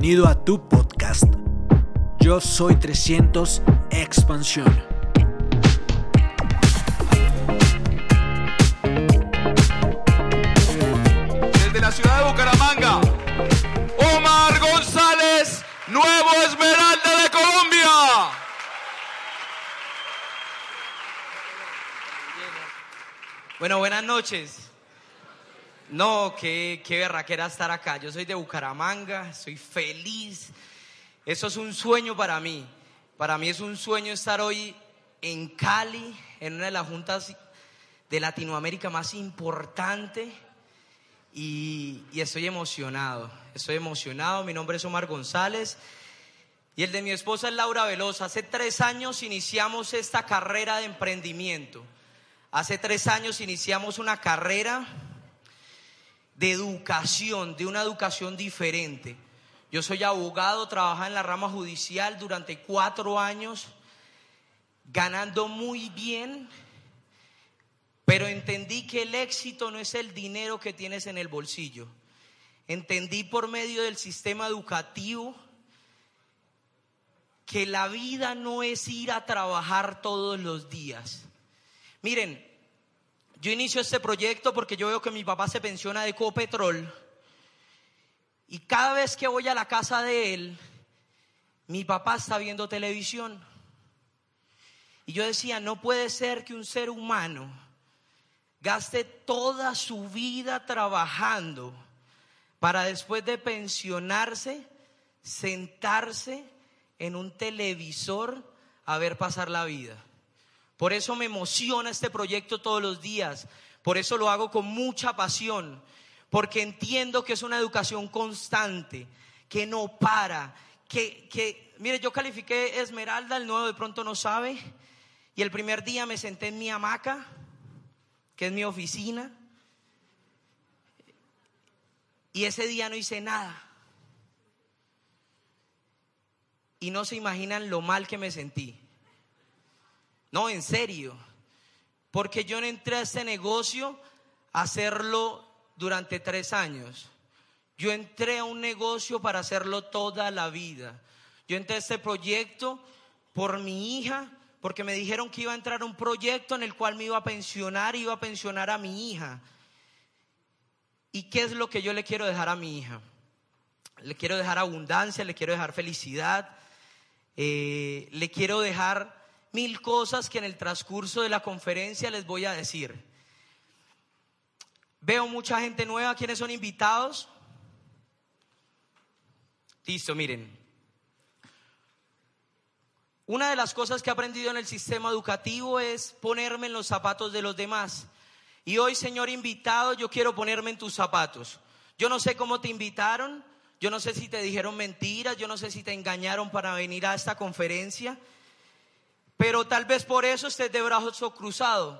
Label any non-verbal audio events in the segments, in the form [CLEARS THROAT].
Bienvenido a tu podcast. Yo soy 300 Expansión. Desde la ciudad de Bucaramanga, Omar González, nuevo Esmeralda de Colombia. Bueno, buenas noches. No, qué, qué berraquera estar acá. Yo soy de Bucaramanga, soy feliz. Eso es un sueño para mí. Para mí es un sueño estar hoy en Cali, en una de las juntas de Latinoamérica más importante. Y, y estoy emocionado, estoy emocionado. Mi nombre es Omar González. Y el de mi esposa es Laura Velosa. Hace tres años iniciamos esta carrera de emprendimiento. Hace tres años iniciamos una carrera de educación, de una educación diferente. Yo soy abogado, trabajé en la rama judicial durante cuatro años, ganando muy bien, pero entendí que el éxito no es el dinero que tienes en el bolsillo. Entendí por medio del sistema educativo que la vida no es ir a trabajar todos los días. Miren, yo inicio este proyecto porque yo veo que mi papá se pensiona de Copetrol y cada vez que voy a la casa de él, mi papá está viendo televisión. Y yo decía, no puede ser que un ser humano gaste toda su vida trabajando para después de pensionarse, sentarse en un televisor a ver pasar la vida. Por eso me emociona este proyecto todos los días. Por eso lo hago con mucha pasión. Porque entiendo que es una educación constante, que no para. Que, que, mire, yo califiqué Esmeralda, el nuevo de pronto no sabe. Y el primer día me senté en mi hamaca, que es mi oficina. Y ese día no hice nada. Y no se imaginan lo mal que me sentí. No, en serio. Porque yo no entré a este negocio a hacerlo durante tres años. Yo entré a un negocio para hacerlo toda la vida. Yo entré a este proyecto por mi hija, porque me dijeron que iba a entrar a un proyecto en el cual me iba a pensionar y iba a pensionar a mi hija. ¿Y qué es lo que yo le quiero dejar a mi hija? Le quiero dejar abundancia, le quiero dejar felicidad, eh, le quiero dejar mil cosas que en el transcurso de la conferencia les voy a decir. Veo mucha gente nueva, ¿quiénes son invitados? Listo, miren. Una de las cosas que he aprendido en el sistema educativo es ponerme en los zapatos de los demás. Y hoy, señor invitado, yo quiero ponerme en tus zapatos. Yo no sé cómo te invitaron, yo no sé si te dijeron mentiras, yo no sé si te engañaron para venir a esta conferencia. Pero tal vez por eso estés de brazos cruzados.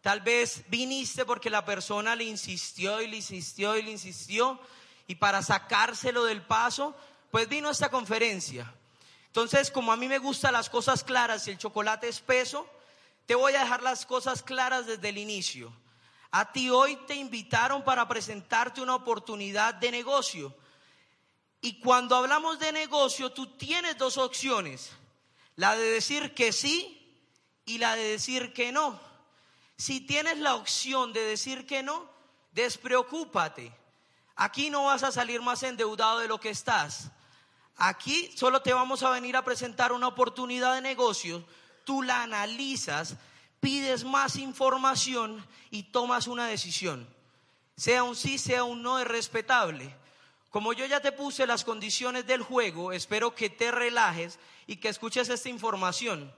Tal vez viniste porque la persona le insistió y le insistió y le insistió. Y para sacárselo del paso, pues vino a esta conferencia. Entonces, como a mí me gustan las cosas claras y el chocolate espeso, te voy a dejar las cosas claras desde el inicio. A ti hoy te invitaron para presentarte una oportunidad de negocio. Y cuando hablamos de negocio, tú tienes dos opciones la de decir que sí y la de decir que no. Si tienes la opción de decir que no, despreocúpate. Aquí no vas a salir más endeudado de lo que estás. Aquí solo te vamos a venir a presentar una oportunidad de negocio. Tú la analizas, pides más información y tomas una decisión. Sea un sí, sea un no, es respetable. Como yo ya te puse las condiciones del juego, espero que te relajes y que escuches esta información.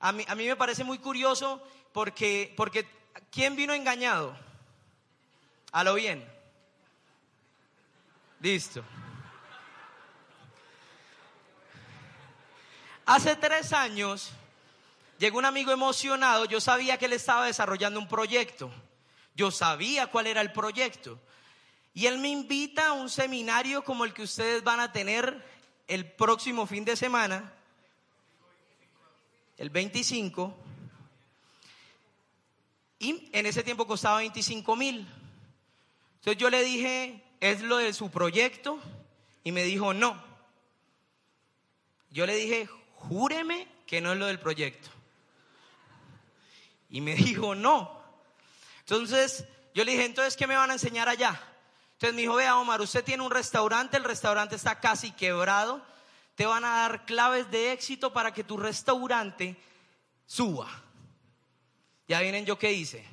A mí, a mí me parece muy curioso porque, porque ¿quién vino engañado? A lo bien. Listo. Hace tres años llegó un amigo emocionado, yo sabía que él estaba desarrollando un proyecto, yo sabía cuál era el proyecto. Y él me invita a un seminario como el que ustedes van a tener el próximo fin de semana, el 25. Y en ese tiempo costaba 25 mil. Entonces yo le dije, es lo de su proyecto. Y me dijo, no, Yo le dije, júreme que no es lo del proyecto. Y me [LAUGHS] dijo, no. Entonces, yo le dije, entonces, ¿qué me van a enseñar allá? Entonces me dijo, vea Omar, usted tiene un restaurante, el restaurante está casi quebrado, te van a dar claves de éxito para que tu restaurante suba. Ya vienen yo qué hice.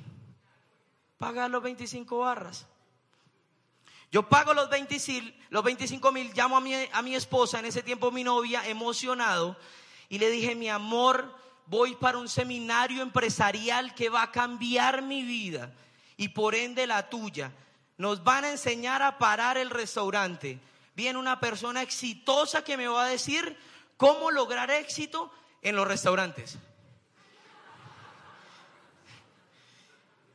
Pagar los 25 barras. Yo pago los 25, los 25 mil, llamo a mi, a mi esposa, en ese tiempo mi novia, emocionado, y le dije, mi amor, voy para un seminario empresarial que va a cambiar mi vida y por ende la tuya. Nos van a enseñar a parar el restaurante. Viene una persona exitosa que me va a decir cómo lograr éxito en los restaurantes.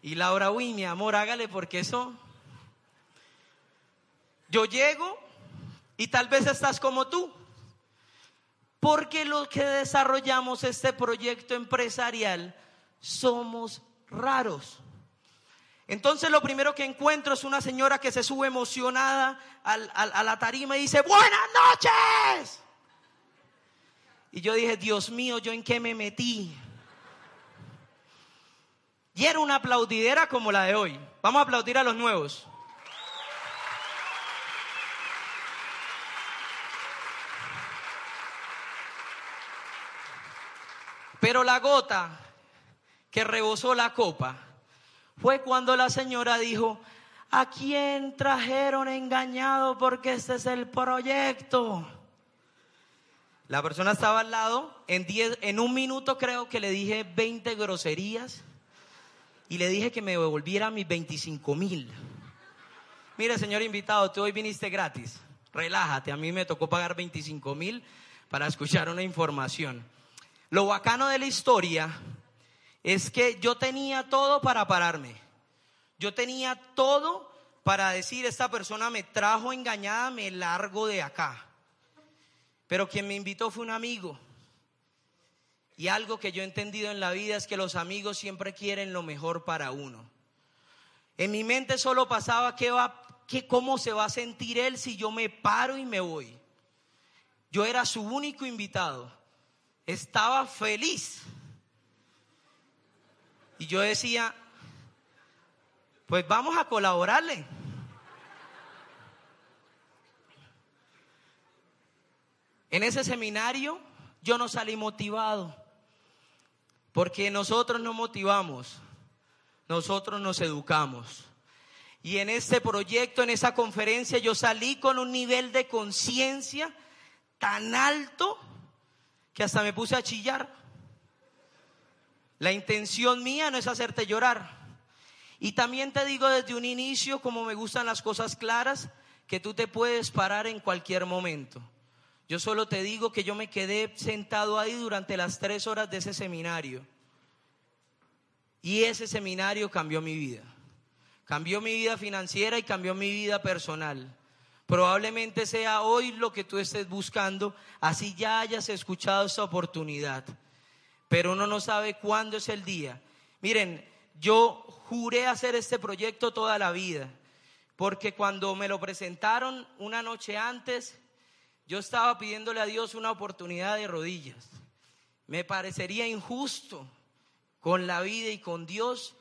Y Laura, uy, mi amor, hágale porque eso yo llego y tal vez estás como tú. Porque los que desarrollamos este proyecto empresarial somos raros. Entonces lo primero que encuentro es una señora que se sube emocionada a la tarima y dice, buenas noches. Y yo dije, Dios mío, ¿yo en qué me metí? Y era una aplaudidera como la de hoy. Vamos a aplaudir a los nuevos. Pero la gota que rebosó la copa fue cuando la señora dijo, ¿a quién trajeron engañado porque este es el proyecto? La persona estaba al lado, en, en un minuto creo que le dije 20 groserías y le dije que me devolviera mis 25 mil. Mire, señor invitado, tú hoy viniste gratis. Relájate, a mí me tocó pagar 25 mil para escuchar una información. Lo bacano de la historia es que yo tenía todo para pararme. Yo tenía todo para decir, esta persona me trajo engañada, me largo de acá. Pero quien me invitó fue un amigo. Y algo que yo he entendido en la vida es que los amigos siempre quieren lo mejor para uno. En mi mente solo pasaba qué va, qué, cómo se va a sentir él si yo me paro y me voy. Yo era su único invitado estaba feliz. Y yo decía, pues vamos a colaborarle. En ese seminario yo no salí motivado, porque nosotros nos motivamos, nosotros nos educamos. Y en este proyecto, en esa conferencia, yo salí con un nivel de conciencia tan alto que hasta me puse a chillar. La intención mía no es hacerte llorar. Y también te digo desde un inicio, como me gustan las cosas claras, que tú te puedes parar en cualquier momento. Yo solo te digo que yo me quedé sentado ahí durante las tres horas de ese seminario. Y ese seminario cambió mi vida. Cambió mi vida financiera y cambió mi vida personal. Probablemente sea hoy lo que tú estés buscando, así ya hayas escuchado esta oportunidad. Pero uno no sabe cuándo es el día. Miren, yo juré hacer este proyecto toda la vida, porque cuando me lo presentaron una noche antes, yo estaba pidiéndole a Dios una oportunidad de rodillas. Me parecería injusto con la vida y con Dios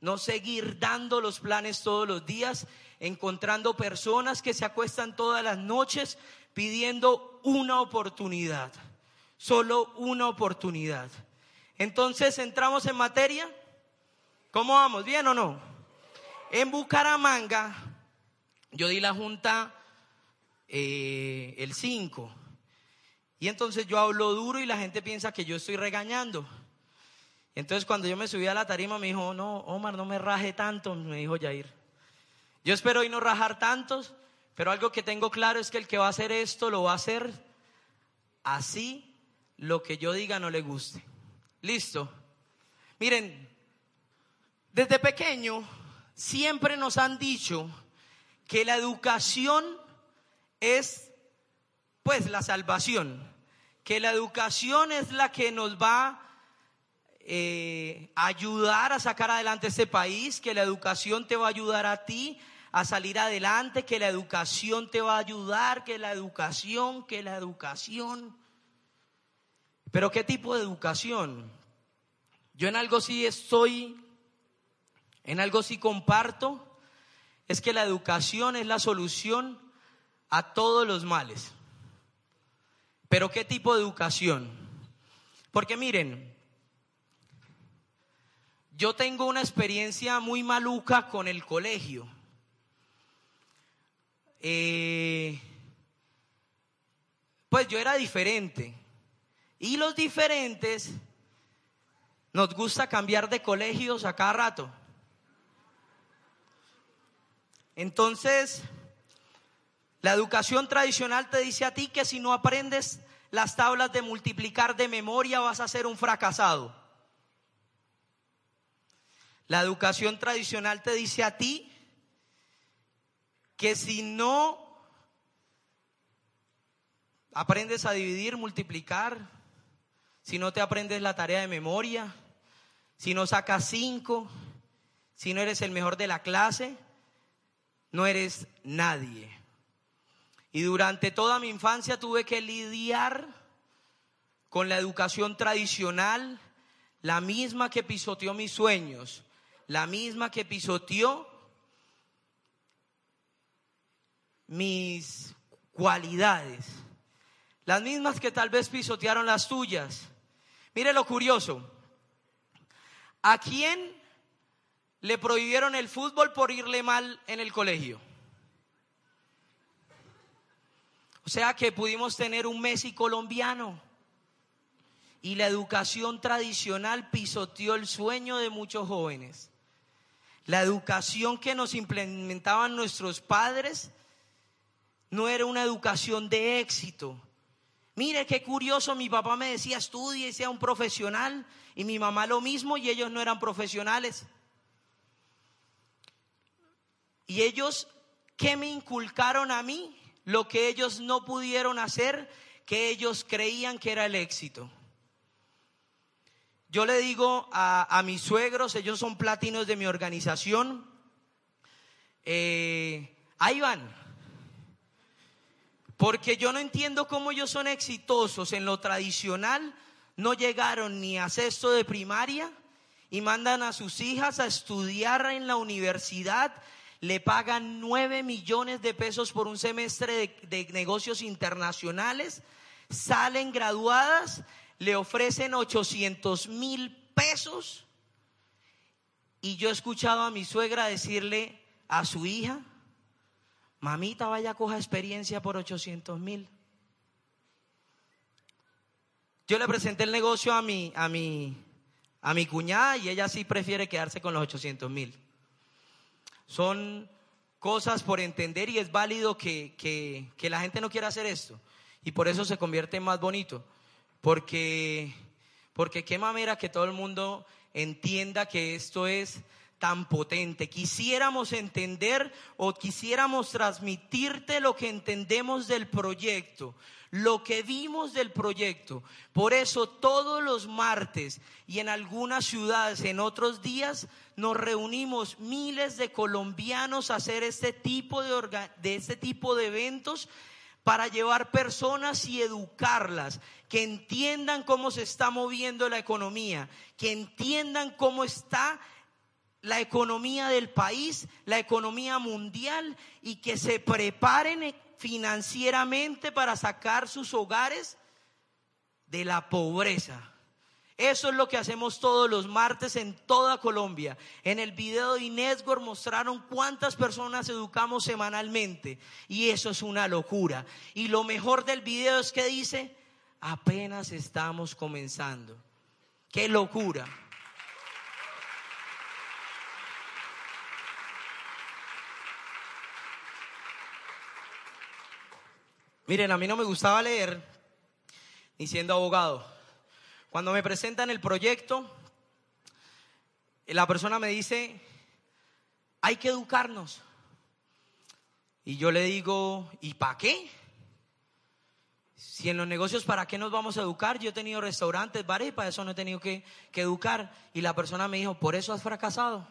no seguir dando los planes todos los días encontrando personas que se acuestan todas las noches pidiendo una oportunidad, solo una oportunidad. Entonces entramos en materia. ¿Cómo vamos? ¿Bien o no? En Bucaramanga, yo di la junta eh, el 5. Y entonces yo hablo duro y la gente piensa que yo estoy regañando. Entonces cuando yo me subí a la tarima me dijo, no, Omar, no me raje tanto, me dijo Jair. Yo espero hoy no rajar tantos, pero algo que tengo claro es que el que va a hacer esto lo va a hacer así lo que yo diga no le guste. Listo. Miren, desde pequeño siempre nos han dicho que la educación es pues la salvación, que la educación es la que nos va eh, ayudar a sacar adelante este país, que la educación te va a ayudar a ti a salir adelante, que la educación te va a ayudar, que la educación, que la educación. Pero ¿qué tipo de educación? Yo en algo sí estoy, en algo sí comparto, es que la educación es la solución a todos los males. Pero ¿qué tipo de educación? Porque miren, yo tengo una experiencia muy maluca con el colegio. Eh, pues yo era diferente. Y los diferentes nos gusta cambiar de colegios a cada rato. Entonces, la educación tradicional te dice a ti que si no aprendes las tablas de multiplicar de memoria vas a ser un fracasado. La educación tradicional te dice a ti que si no aprendes a dividir, multiplicar, si no te aprendes la tarea de memoria, si no sacas cinco, si no eres el mejor de la clase, no eres nadie. Y durante toda mi infancia tuve que lidiar con la educación tradicional, la misma que pisoteó mis sueños, la misma que pisoteó mis cualidades, las mismas que tal vez pisotearon las tuyas. Mire lo curioso, ¿a quién le prohibieron el fútbol por irle mal en el colegio? O sea que pudimos tener un Messi colombiano. Y la educación tradicional pisoteó el sueño de muchos jóvenes. La educación que nos implementaban nuestros padres no era una educación de éxito. Mire qué curioso, mi papá me decía, estudie y sea un profesional, y mi mamá lo mismo, y ellos no eran profesionales. Y ellos, ¿qué me inculcaron a mí? lo que ellos no pudieron hacer, que ellos creían que era el éxito. Yo le digo a, mis suegros, ellos son platinos de mi organización, eh, ahí van, porque yo no entiendo cómo ellos son exitosos en lo tradicional, no llegaron ni a sexto de primaria y mandan a sus hijas a estudiar en la universidad le pagan 9 millones de pesos por un semestre de, negocios internacionales, salen graduadas, le ofrecen 800 mil pesos. Y yo he escuchado a mi suegra decirle a su hija, mamita, vaya, coja experiencia por 800 mil. Yo le presenté el negocio a mi, a mi, a mi cuñada y ella sí prefiere quedarse con los 800 mil. Son cosas por entender y es válido que, la gente no quiera hacer esto. Y por eso se convierte en más bonito. Porque, porque qué mamera que todo el mundo entienda que esto es tan potente. Quisiéramos entender o quisiéramos transmitirte lo que entendemos del proyecto, lo que vimos del proyecto. Por eso todos los martes y en algunas ciudades, en otros días, nos reunimos miles de colombianos a hacer este tipo de, de este tipo de eventos para llevar personas y educarlas, que entiendan cómo se está moviendo la economía, que entiendan cómo está la economía del país, la economía mundial y que se preparen financieramente para sacar sus hogares de la pobreza. Eso es lo que hacemos todos los martes en toda Colombia. En el video de Inésgor mostraron cuántas personas educamos semanalmente. Y eso es una locura. Y lo mejor del video es que dice, apenas estamos comenzando. Qué locura. Miren, a mí no me gustaba leer ni siendo abogado. Cuando me presentan el proyecto, la persona me dice, hay que educarnos. Y yo le digo, ¿y para qué? Si en los negocios, ¿para qué nos vamos a educar? Yo he tenido restaurantes, bares y para eso no he tenido que, que educar. Y la persona me dijo, por eso has fracasado.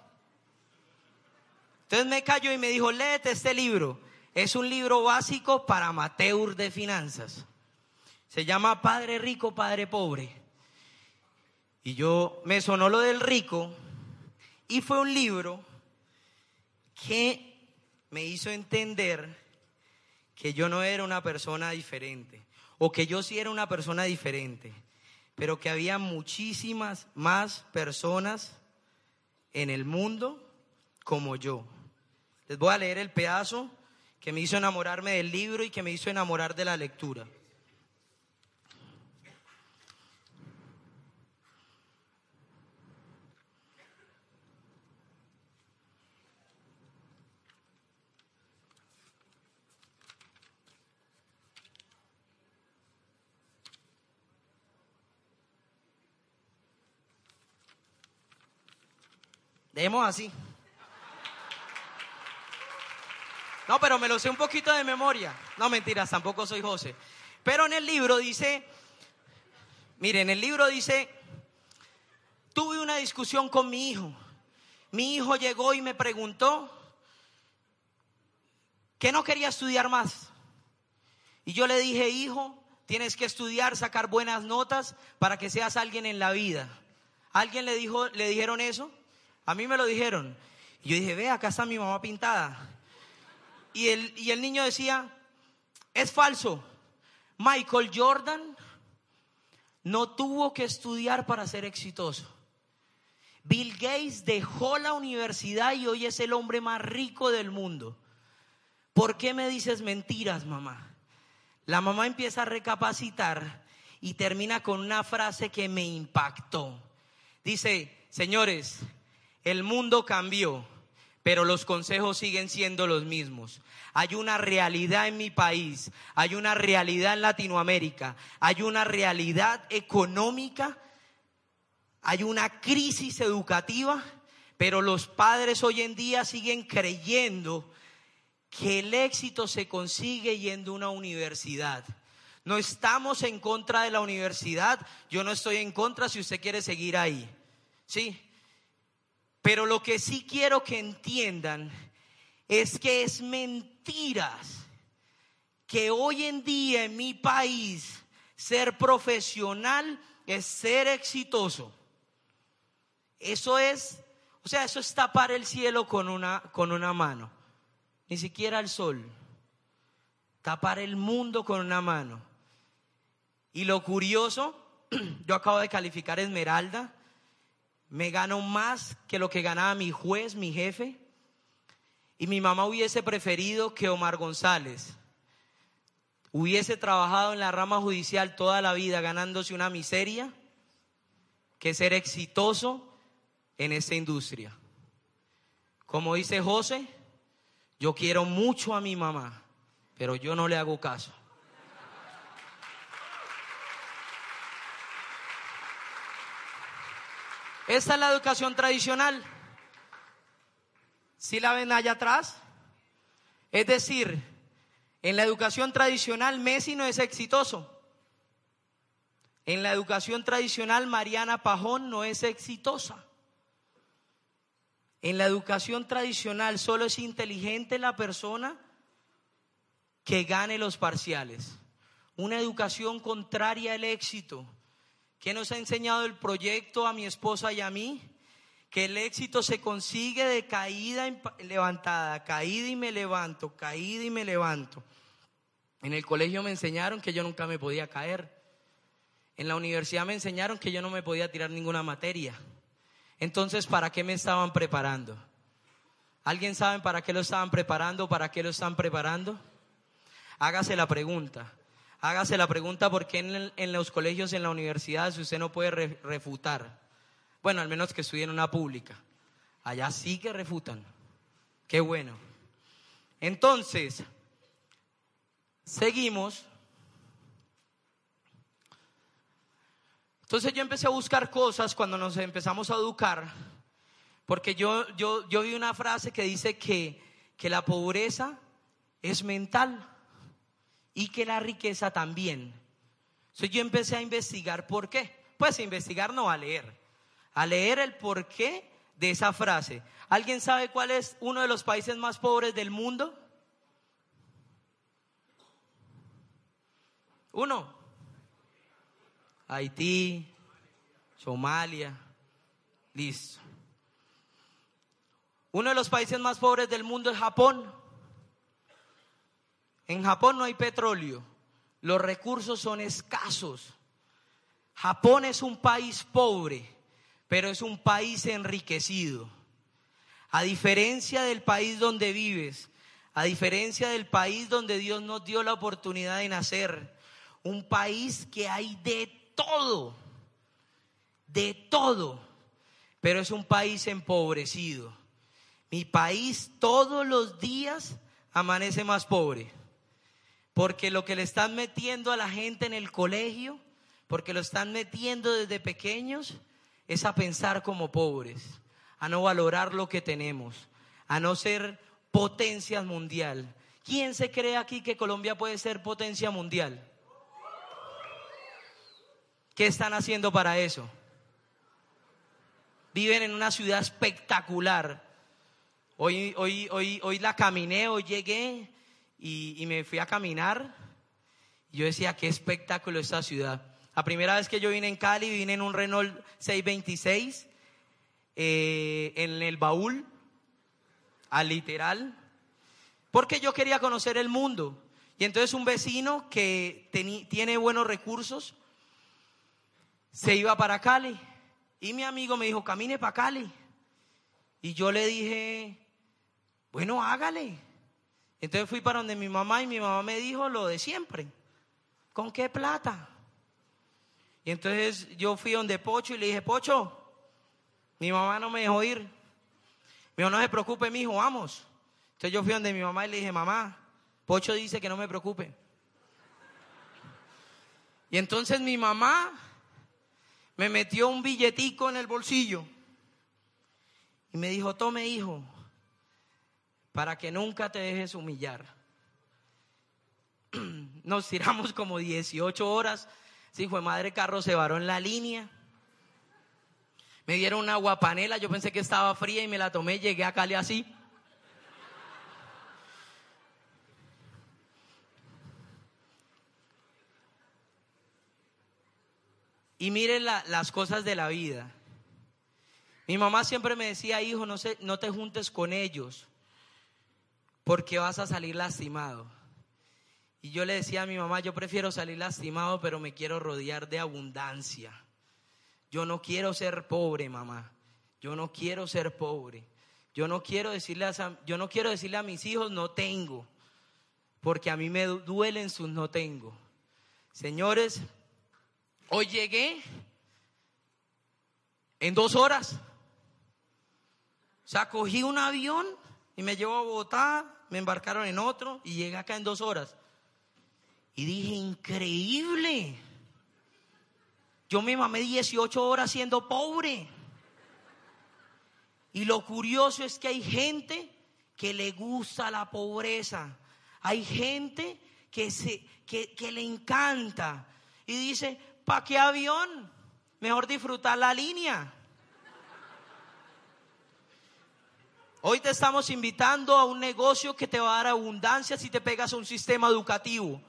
Entonces me cayó y me dijo, léete este libro. Es un libro básico para amateur de finanzas. Se llama Padre Rico, Padre Pobre. Y yo me sonó lo del rico y fue un libro que me hizo entender que yo no era una persona diferente o que yo sí era una persona diferente, pero que había muchísimas más personas en el mundo como yo. Les voy a leer el pedazo que me hizo enamorarme del libro y que me hizo enamorar de la lectura. Dejemos así. No, pero me lo sé un poquito de memoria. No, mentiras, tampoco soy José. Pero en el libro dice, miren, en el libro dice, tuve una discusión con mi hijo. Mi hijo llegó y me preguntó que no quería estudiar más. Y yo le dije, hijo, tienes que estudiar, sacar buenas notas para que seas alguien en la vida. ¿Alguien le dijo, le dijeron eso? A mí me lo dijeron. Y yo dije, ve, acá está mi mamá pintada. Y el, niño decía, es falso. Michael Jordan no tuvo que estudiar para ser exitoso. Bill Gates dejó la universidad y hoy es el hombre más rico del mundo. ¿Por qué me dices mentiras, mamá? La mamá empieza a recapacitar y termina con una frase que me impactó. Dice, señores, el mundo cambió pero los consejos siguen siendo los mismos. Hay una realidad en mi país, hay una realidad en Latinoamérica, hay una realidad económica, hay una crisis educativa, pero los padres hoy en día siguen creyendo que el éxito se consigue yendo a una universidad. No estamos en contra de la universidad, yo no estoy en contra si usted quiere seguir ahí. Sí, pero lo que sí quiero que entiendan es que es mentiras que hoy en día en mi país ser profesional es ser exitoso. Eso es, o sea, eso es tapar el cielo con una, con una mano, ni siquiera el sol. Tapar el mundo con una mano. Y lo curioso, [CLEARS THROAT] yo acabo de calificar Esmeralda me gano más que lo que ganaba mi juez, mi jefe. Y mi mamá hubiese preferido que Omar González hubiese trabajado en la rama judicial toda la vida ganándose una miseria que ser exitoso en esta industria. Como dice José, yo quiero mucho a mi mamá, pero yo no le hago caso. Esa es la educación tradicional. Si la ven allá atrás? Es decir, en la educación tradicional Messi no es exitoso. En la educación tradicional Mariana Pajón no es exitosa. En la educación tradicional solo es inteligente la persona que gane los parciales. Una educación contraria al éxito ¿Qué nos ha enseñado el proyecto a mi esposa y a mí? Que el éxito se consigue de caída levantada, caída y me levanto, caída y me levanto. En el colegio me enseñaron que yo nunca me podía caer. En la universidad me enseñaron que yo no me podía tirar ninguna materia. Entonces, ¿para qué me estaban preparando? ¿Alguien sabe para qué lo estaban preparando? ¿Para qué lo están preparando? Hágase la pregunta. Hágase la pregunta por qué en, los colegios, en la universidad, si usted no puede refutar. Bueno, al menos que estudie en una pública. Allá sí que refutan. Qué bueno. Entonces, seguimos. Entonces yo empecé a buscar cosas cuando nos empezamos a educar, porque yo, yo, yo vi una frase que dice que, que la pobreza es mental y que la riqueza también. Entonces yo empecé a investigar por qué. Pues a investigar no a leer, a leer el porqué de esa frase. ¿Alguien sabe cuál es uno de los países más pobres del mundo? Uno. Haití, Somalia. Listo. Uno de los países más pobres del mundo es Japón. En Japón no hay petróleo. Los recursos son escasos. Japón es un país pobre, pero es un país enriquecido. A diferencia del país donde vives, a diferencia del país donde Dios nos dio la oportunidad de nacer, un país que hay de todo, de todo, pero es un país empobrecido. Mi país todos los días amanece más pobre, porque lo que le están metiendo a la gente en el colegio, porque lo están metiendo desde pequeños, es a pensar como pobres, a no valorar lo que tenemos, a no ser potencia mundial. ¿Quién se cree aquí que Colombia puede ser potencia mundial? ¿Qué están haciendo para eso? Viven en una ciudad espectacular. Hoy, hoy, hoy, hoy la caminé, hoy llegué y, me fui a caminar. Yo decía, qué espectáculo esta ciudad. La primera vez que yo vine en Cali, vine en un Renault 626, eh, en el baúl, al literal, porque yo quería conocer el mundo. Y entonces un vecino que tiene buenos recursos se iba para Cali. Y mi amigo me dijo, camine para Cali. Y yo le dije, bueno, hágale. Entonces fui para donde mi mamá y mi mamá me dijo lo de siempre. ¿Con qué plata? Y entonces yo fui donde Pocho y le dije, Pocho, mi mamá no me dejó ir. Me dijo, no se preocupe, mi hijo, vamos. Entonces yo fui donde mi mamá y le dije, mamá, Pocho dice que no me preocupe. Y entonces mi mamá me metió un billetico en el bolsillo y me dijo, tome hijo, para que nunca te dejes humillar. [CLEARS THROAT] Nos tiramos como 18 horas Sí, fue madre carro se varó en la línea. Me dieron una guapanela, yo pensé que estaba fría y me la tomé, llegué a Cali así. Y miren las cosas de la vida. Mi mamá siempre me decía, hijo, no, no te juntes con ellos, porque vas a salir lastimado. Y yo le decía a mi mamá, yo prefiero salir lastimado, pero me quiero rodear de abundancia. Yo no quiero ser pobre, mamá. Yo no quiero ser pobre. Yo no quiero decirle a, yo no quiero decirle a mis hijos no tengo, porque a mí me duelen sus no tengo. Señores, hoy llegué en dos horas. O sea, cogí un avión y me llevó a Bogotá, me embarcaron en otro y llegué acá en dos horas. Y dije, increíble. Yo me mamé 18 horas siendo pobre. Y lo curioso es que hay gente que le gusta la pobreza. Hay gente que, se, que, que le encanta. Y dice, ¿para qué avión? Mejor disfrutar la línea. Hoy te estamos invitando a un negocio que te va a dar abundancia si te pegas a un sistema educativo.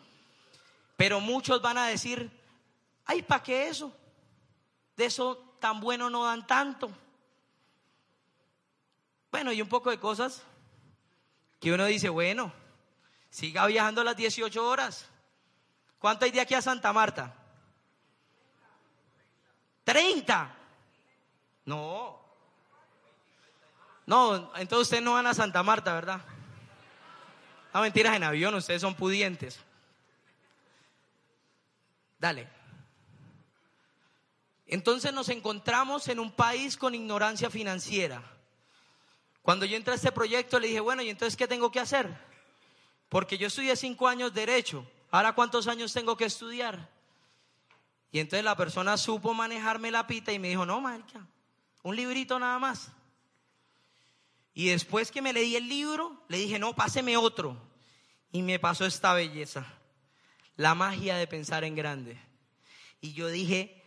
Pero muchos van a decir, ay, ¿para qué eso? De eso tan bueno no dan tanto. Bueno, y un poco de cosas que uno dice, bueno, siga viajando las 18 horas. ¿Cuánto hay de aquí a Santa Marta? 30. No. No, entonces ustedes no van a Santa Marta, ¿verdad? No mentiras en avión, ustedes son pudientes. Dale. Entonces nos encontramos en un país con ignorancia financiera. Cuando yo entré a este proyecto le dije, bueno, ¿y entonces qué tengo que hacer? Porque yo estudié cinco años derecho. Ahora, ¿cuántos años tengo que estudiar? Y entonces la persona supo manejarme la pita y me dijo, no, marica, un librito nada más. Y después que me leí el libro, le dije, no, páseme otro. Y me pasó esta belleza la magia de pensar en grande. Y yo dije,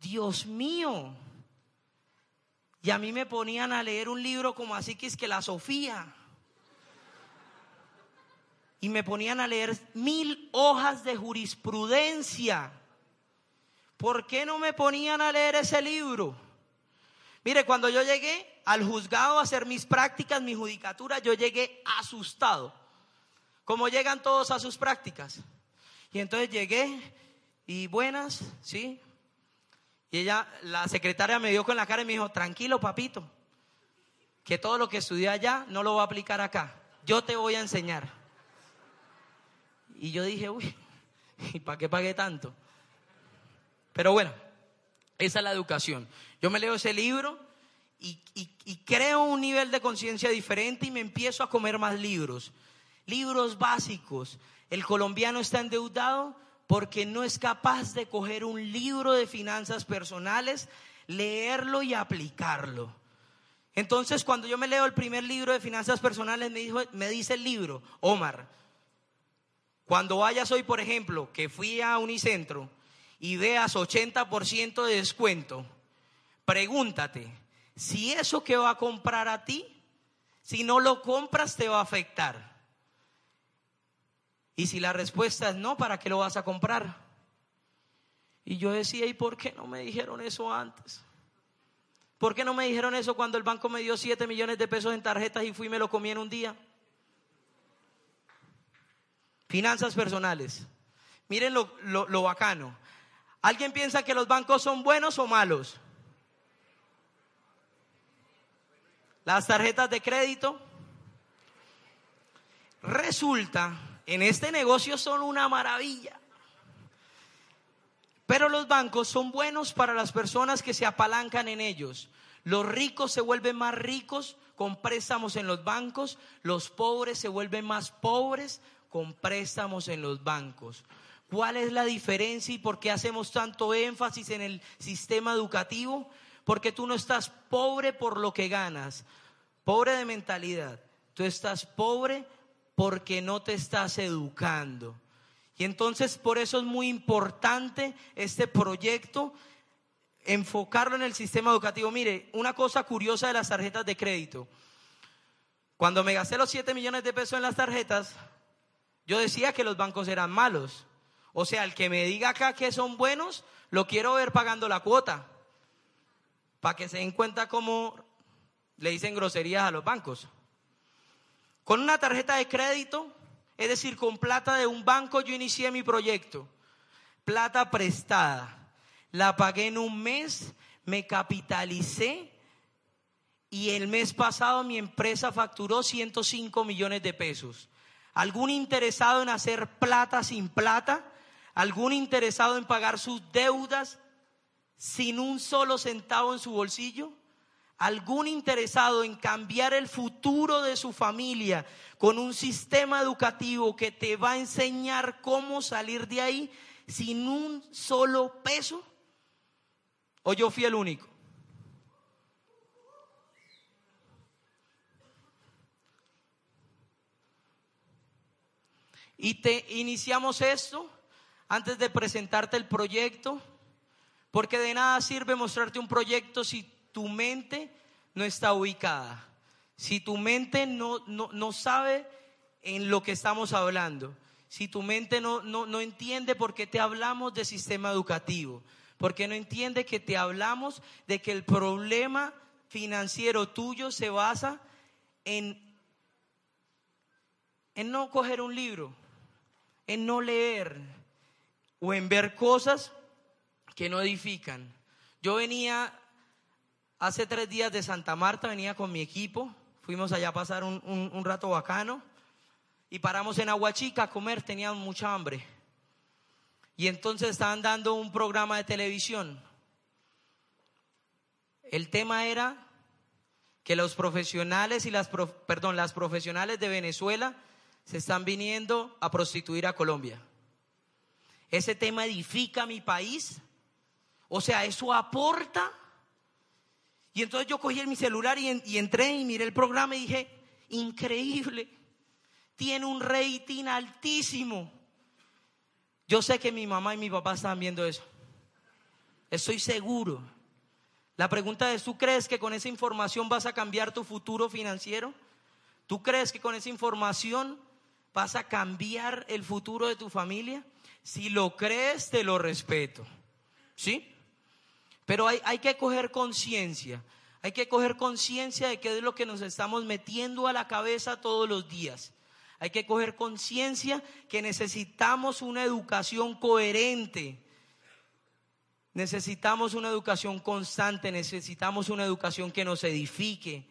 Dios mío. Y a mí me ponían a leer un libro como así que es que la Sofía. Y me ponían a leer mil hojas de jurisprudencia. ¿por qué no me ponían a leer ese libro? Mire, cuando yo llegué al juzgado a hacer mis prácticas, mi judicatura, yo llegué asustado. Como llegan todos a sus prácticas. Y entonces llegué y buenas, ¿sí? Y ella, la secretaria me dio con la cara y me dijo, tranquilo papito, que todo lo que estudié allá no lo voy a aplicar acá. Yo te voy a enseñar. Y yo dije, uy, ¿y para qué pagué tanto? Pero bueno, esa es la educación. Yo me leo ese libro y, y creo un nivel de conciencia diferente y me empiezo a comer más libros. Libros básicos. El colombiano está endeudado porque no es capaz de coger un libro de finanzas personales, leerlo y aplicarlo. Entonces, cuando yo me leo el primer libro de finanzas personales, me, dijo, me dice el libro, Omar, cuando vayas hoy, por ejemplo, que fui a Unicentro y veas 80% de descuento, pregúntate, si eso que va a comprar a ti, si no lo compras, te va a afectar. Y si la respuesta es no, ¿para qué lo vas a comprar? Y yo decía, ¿y por qué no me dijeron eso antes? ¿Por qué no me dijeron eso cuando el banco me dio 7 millones de pesos en tarjetas y fui y me lo comí en un día? Finanzas personales. Miren lo, lo bacano. ¿Alguien piensa que los bancos son buenos o malos? Las tarjetas de crédito. Resulta en este negocio son una maravilla. Pero los bancos son buenos para las personas que se apalancan en ellos. Los ricos se vuelven más ricos con préstamos en los bancos, los pobres se vuelven más pobres con préstamos en los bancos. ¿Cuál es la diferencia y por qué hacemos tanto énfasis en el sistema educativo? Porque tú no estás pobre por lo que ganas, pobre de mentalidad. Tú estás pobre porque no te estás educando. Y entonces por eso es muy importante este proyecto, enfocarlo en el sistema educativo. Mire, una cosa curiosa de las tarjetas de crédito. Cuando me gasté los 7 millones de pesos en las tarjetas, yo decía que los bancos eran malos. O sea, el que me diga acá que son buenos, lo quiero ver pagando la cuota. Para que se den cuenta cómo le dicen groserías a los bancos. Con una tarjeta de crédito, es decir, con plata de un banco, yo inicié mi proyecto. Plata prestada. La pagué en un mes, me capitalicé y el mes pasado mi empresa facturó 105 millones de pesos. ¿Algún interesado en hacer plata sin plata? ¿Algún interesado en pagar sus deudas sin un solo centavo en su bolsillo? algún interesado en cambiar el futuro de su familia con un sistema educativo que te va a enseñar cómo salir de ahí sin un solo peso? ¿O yo fui el único? Y te iniciamos esto antes de presentarte el proyecto, porque de nada sirve mostrarte un proyecto si tu mente no está ubicada, si tu mente no, no, sabe en lo que estamos hablando, si tu mente no, no, no entiende por qué te hablamos de sistema educativo, porque no entiende que te hablamos de que el problema financiero tuyo se basa en, en no coger un libro, en no leer o en ver cosas que no edifican. Yo venía Hace tres días de Santa Marta venía con mi equipo, fuimos allá a pasar un, rato bacano y paramos en Aguachica a comer, teníamos mucha hambre. Y entonces estaban dando un programa de televisión. El tema era que los profesionales y las, perdón, las profesionales de Venezuela se están viniendo a prostituir a Colombia. Ese tema edifica mi país. O sea, eso aporta y entonces yo cogí mi celular y, entré y miré el programa y dije, increíble, tiene un rating altísimo. Yo sé que mi mamá y mi papá estaban viendo eso. Estoy seguro. La pregunta es, ¿tú crees que con esa información vas a cambiar tu futuro financiero? ¿Tú crees que con esa información vas a cambiar el futuro de tu familia? Si lo crees, te lo respeto. ¿Sí? Pero hay, que coger conciencia. Hay que coger conciencia de qué es lo que nos estamos metiendo a la cabeza todos los días. Hay que coger conciencia que necesitamos una educación coherente. Necesitamos una educación constante, necesitamos una educación que nos edifique,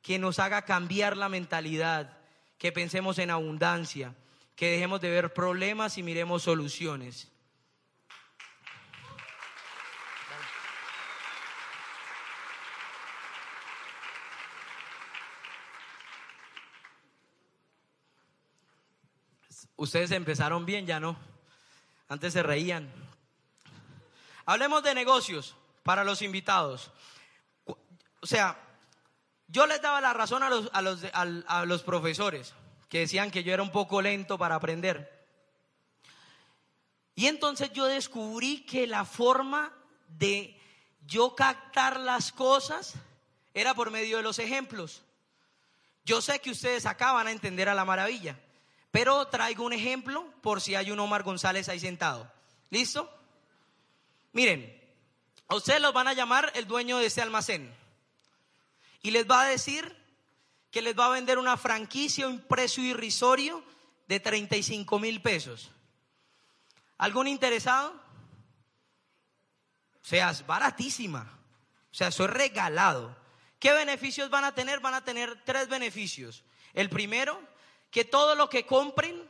que nos haga cambiar la mentalidad, que pensemos en abundancia, que dejemos de ver problemas y miremos soluciones. Ustedes empezaron bien, ya no. Antes se reían. Hablemos de negocios para los invitados. O sea, yo les daba la razón a los, a los, a los profesores que decían que yo era un poco lento para aprender. Y entonces yo descubrí que la forma de yo captar las cosas era por medio de los ejemplos. Yo sé que ustedes acaban a entender a la maravilla. Pero traigo un ejemplo por si hay un Omar González ahí sentado. ¿Listo? Miren, a ustedes los van a llamar el dueño de ese almacén. Y les va a decir que les va a vender una franquicia a un precio irrisorio de 35 mil pesos. ¿Algún interesado? O sea, es baratísima. O sea, eso es regalado. ¿Qué beneficios van a tener? Van a tener tres beneficios. El primero, que todo lo que compren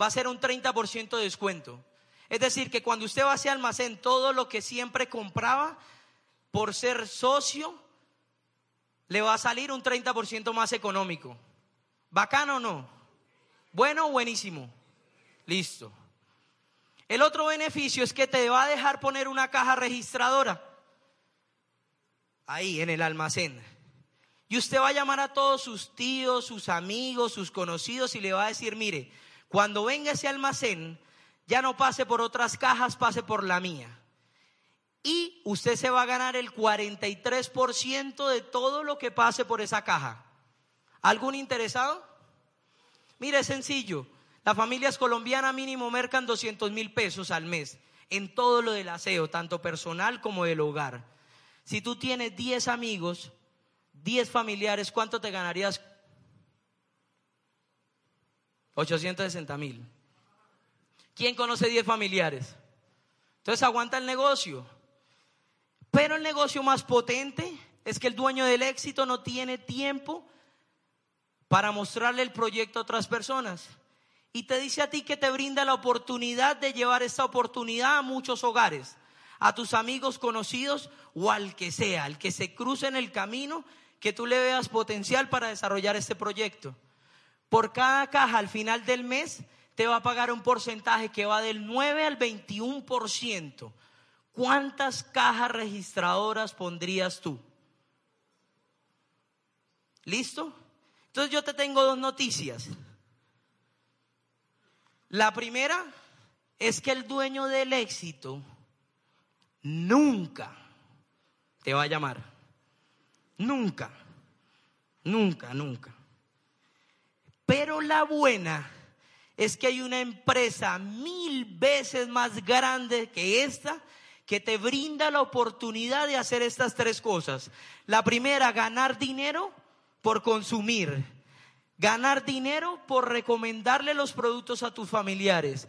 va a ser un 30% de descuento. Es decir, que cuando usted va a ese almacén, todo lo que siempre compraba por ser socio, le va a salir un 30% más económico. ¿Bacano o no? Bueno buenísimo. Listo. El otro beneficio es que te va a dejar poner una caja registradora ahí en el almacén. Y usted va a llamar a todos sus tíos, sus amigos, sus conocidos y le va a decir, mire, cuando venga ese almacén, ya no pase por otras cajas, pase por la mía. Y usted se va a ganar el 43% de todo lo que pase por esa caja. ¿Algún interesado? Mire, es sencillo. Las familias colombianas mínimo mercan 200 mil pesos al mes en todo lo del aseo, tanto personal como del hogar. Si tú tienes 10 amigos, 10 familiares, ¿cuánto te ganarías? 860 mil. ¿Quién conoce 10 familiares? Entonces aguanta el negocio. Pero el negocio más potente es que el dueño del éxito no tiene tiempo para mostrarle el proyecto a otras personas. Y te dice a ti que te brinda la oportunidad de llevar esta oportunidad a muchos hogares, a tus amigos conocidos o al que sea, al que se cruce en el camino que tú le veas potencial para desarrollar este proyecto. Por cada caja al final del mes te va a pagar un porcentaje que va del 9 al 21%. ¿Cuántas cajas registradoras pondrías tú? ¿Listo? Entonces yo te tengo dos noticias. La primera es que el dueño del éxito nunca te va a llamar. Nunca, nunca, nunca. Pero la buena es que hay una empresa mil veces más grande que esta que te brinda la oportunidad de hacer estas tres cosas. La primera, ganar dinero por consumir. Ganar dinero por recomendarle los productos a tus familiares.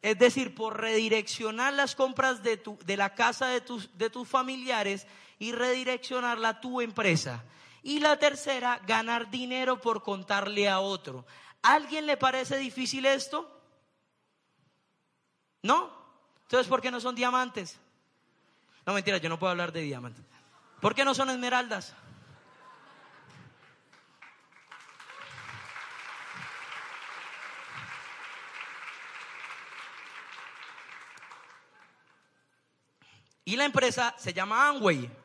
Es decir, por redireccionar las compras de, tu, de la casa de tus, de tus familiares y redireccionarla a tu empresa. Y la tercera, ganar dinero por contarle a otro. ¿Alguien le parece difícil esto? ¿No? Entonces, ¿por qué no son diamantes? No, mentira, yo no puedo hablar de diamantes. ¿Por qué no son esmeraldas? Y la empresa se llama Amway.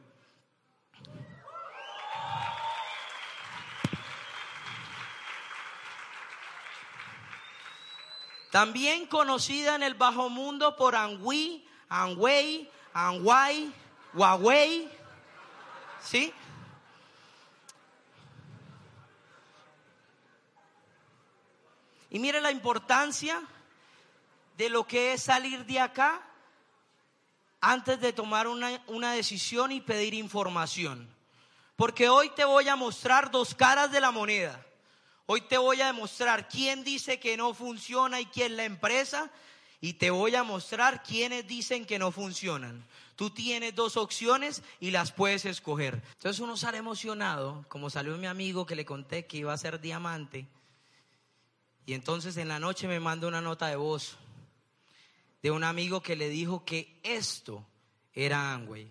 También conocida en el bajo mundo por Angui, Angway, Angway, Huawei. ¿Sí? Y mire la importancia de lo que es salir de acá antes de tomar una, una decisión y pedir información. Porque hoy te voy a mostrar dos caras de la moneda. Hoy te voy a demostrar quién dice que no funciona y quién la empresa. Y te voy a mostrar quiénes dicen que no funcionan. Tú tienes dos opciones y las puedes escoger. Entonces uno sale emocionado, como salió mi amigo que le conté que iba a ser diamante. Y entonces en la noche me manda una nota de voz de un amigo que le dijo que esto era Amway.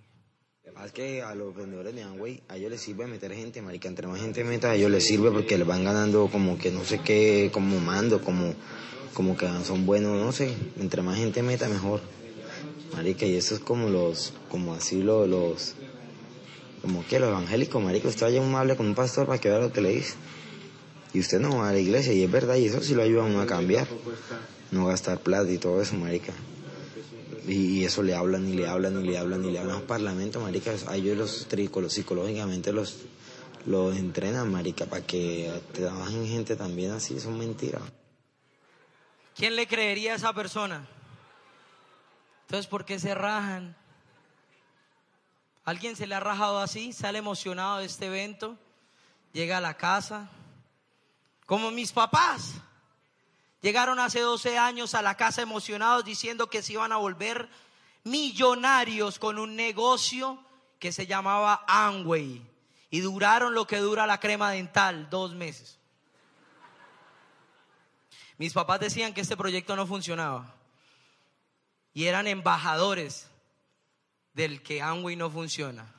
Es que a los vendedores de Amway, a ellos les sirve meter gente, marica. Entre más gente meta, a ellos les sirve porque les van ganando como que no sé qué, como mando, como, como que son buenos, no sé. Entre más gente meta, mejor. Marica, y eso es como los, como así los, los como que los evangélicos, marica. Usted vaya un hable con un pastor para que vea lo que le dice. Y usted no va a la iglesia, y es verdad, y eso sí lo ayuda a uno a cambiar no gastar plata y todo eso, marica. Y, eso le hablan y le hablan y le hablan y le hablan a los parlamentos, marica. A ellos los trícolos psicológicamente los, los entrenan, marica, para que trabajen gente también así, son mentiras. ¿Quién le creería a esa persona? Entonces, ¿por qué se rajan? ¿Alguien se le ha rajado así? ¿Sale emocionado de este evento? Llega a la casa. Como mis papás. Llegaron hace 12 años a la casa emocionados diciendo que se iban a volver millonarios con un negocio que se llamaba Amway. Y duraron lo que dura la crema dental, dos meses. Mis papás decían que este proyecto no funcionaba. Y eran embajadores del que Amway no funciona.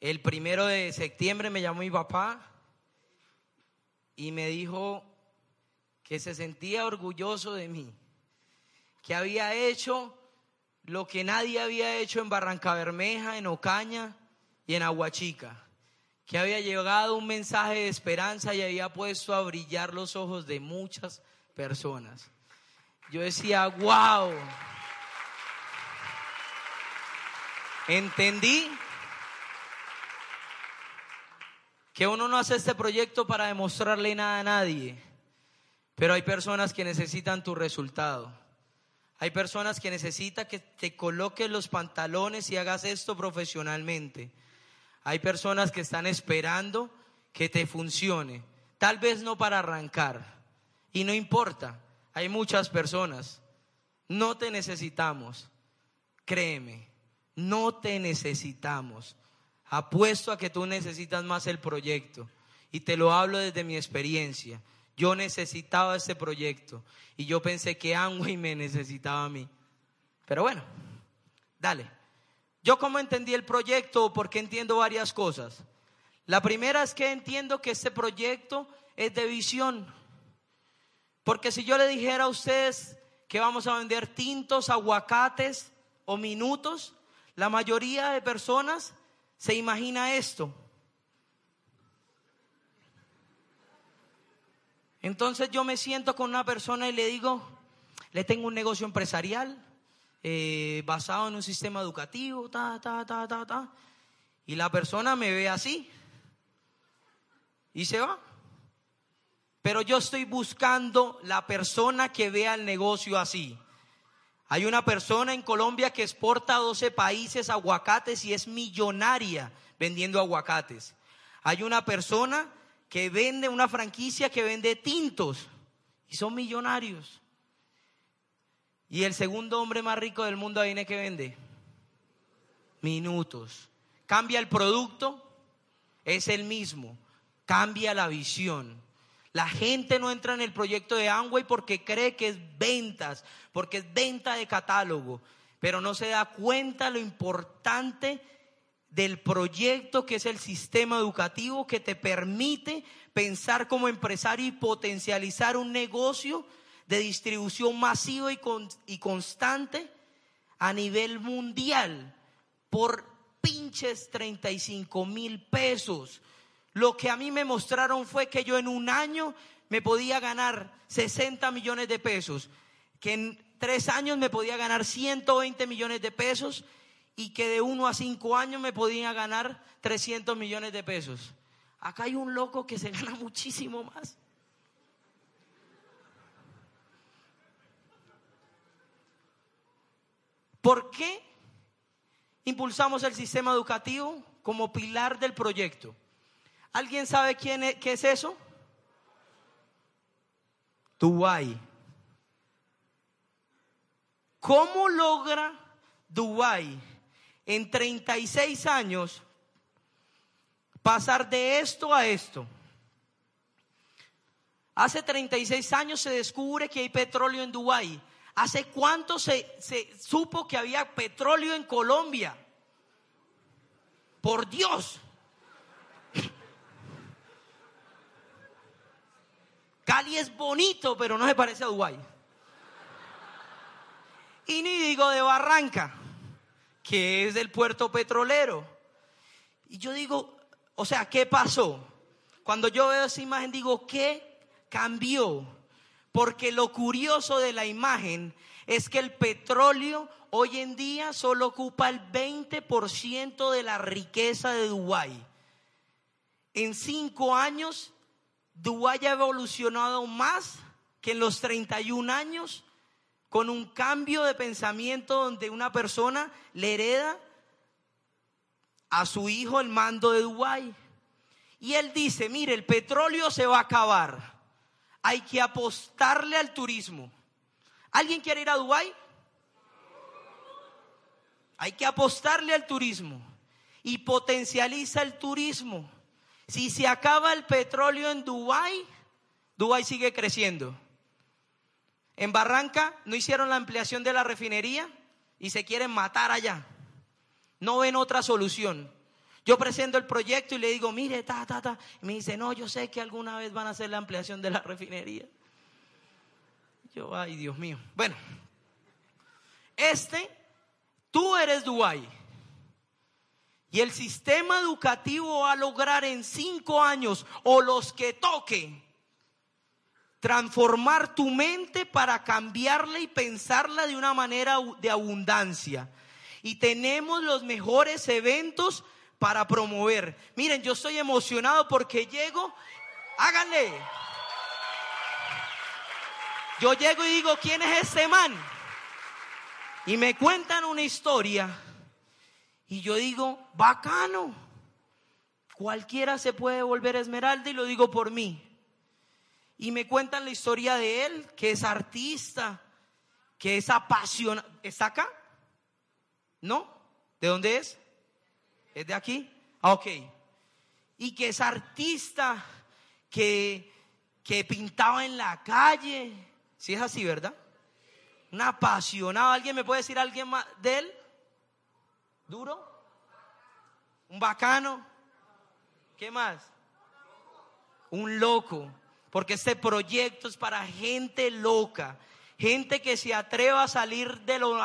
El primero de septiembre me llamó mi papá y me dijo, que se sentía orgulloso de mí, que había hecho lo que nadie había hecho en Barranca Bermeja, en Ocaña y en Aguachica, que había llegado un mensaje de esperanza y había puesto a brillar los ojos de muchas personas. Yo decía, wow, entendí que uno no hace este proyecto para demostrarle nada a nadie pero hay personas que necesitan tu resultado. Hay personas que necesitan que te coloques los pantalones y hagas esto profesionalmente. Hay personas que están esperando que te funcione. Tal vez no para arrancar. Y no importa. Hay muchas personas. No te necesitamos. Créeme. No te necesitamos. Apuesto a que tú necesitas más el proyecto. Y te lo hablo desde mi experiencia. Yo necesitaba ese proyecto y yo pensé que Amway me necesitaba a mí. Pero bueno, dale. Yo como entendí el proyecto, porque entiendo varias cosas. La primera es que entiendo que este proyecto es de visión. Porque si yo le dijera a ustedes que vamos a vender tintos, aguacates o minutos, la mayoría de personas se imagina esto. Entonces yo me siento con una persona y le digo, le tengo un negocio empresarial eh, basado en un sistema educativo, ta, ta, ta, ta, ta. Y la persona me ve así y se va. Pero yo estoy buscando la persona que vea el negocio así. Hay una persona en Colombia que exporta a 12 países aguacates y es millonaria vendiendo aguacates. Hay una persona que vende una franquicia que vende tintos y son millonarios. Y el segundo hombre más rico del mundo, viene que vende? Minutos. Cambia el producto, es el mismo. Cambia la visión. La gente no entra en el proyecto de Amway porque cree que es ventas, porque es venta de catálogo, pero no se da cuenta lo importante del proyecto que es el sistema educativo que te permite pensar como empresario y potencializar un negocio de distribución masiva y, y constante a nivel mundial por pinches 35 mil pesos. Lo que a mí me mostraron fue que yo en un año me podía ganar 60 millones de pesos, que en tres años me podía ganar 120 millones de pesos y que de uno a cinco años me podía ganar 300 millones de pesos. Acá hay un loco que se [LAUGHS] gana muchísimo más. ¿Por qué impulsamos el sistema educativo como pilar del proyecto? ¿Alguien sabe quién es, qué es eso? Dubái. ¿Cómo logra Dubái en 36 años pasar de esto a esto? Hace 36 años se descubre que hay petróleo en Dubái. ¿Hace cuánto se, se, supo que había petróleo en Colombia? Por Dios. [LAUGHS] Cali es bonito, pero no se parece a Dubái. Y ni digo de Barranca, que es del puerto petrolero. Y yo digo, o sea, ¿qué pasó? Cuando yo veo esa imagen digo, ¿qué cambió? Porque lo curioso de la imagen es que el petróleo hoy en día solo ocupa el 20% de la riqueza de Dubái. En cinco años, Dubái ha evolucionado más que en los 31 años con un cambio de pensamiento donde una persona le hereda a su hijo el mando de Dubái. Y él dice, mire, el petróleo se va a acabar. Hay que apostarle al turismo. ¿Alguien quiere ir a Dubái? Hay que apostarle al turismo y potencializa el turismo. Si se acaba el petróleo en Dubái, Dubái sigue creciendo. En Barranca no hicieron la ampliación de la refinería y se quieren matar allá. No ven otra solución. Yo presento el proyecto y le digo, mire, ta, ta, ta. Y me dice, no, yo sé que alguna vez van a hacer la ampliación de la refinería. Yo, ay, Dios mío. Bueno, este, tú eres Dubái. Y el sistema educativo va a lograr en cinco años, o los que toque, transformar tu mente para cambiarla y pensarla de una manera de abundancia. Y tenemos los mejores eventos para promover. Miren, yo estoy emocionado porque llego, háganle. Yo llego y digo, ¿quién es este man? Y me cuentan una historia. Y yo digo, bacano. Cualquiera se puede volver esmeralda y lo digo por mí y me cuentan la historia de él, que es artista, que es apasionado. ¿Está acá? ¿No? ¿De dónde es? ¿Es de aquí? Ah, ok. Y que es artista, que, que pintaba en la calle. Si es así, ¿verdad? Un apasionado. ¿Alguien me puede decir alguien más de él? ¿Duro? ¿Un bacano? ¿Qué más? Un loco porque este proyecto es para gente loca, gente que se atreva a salir de lo,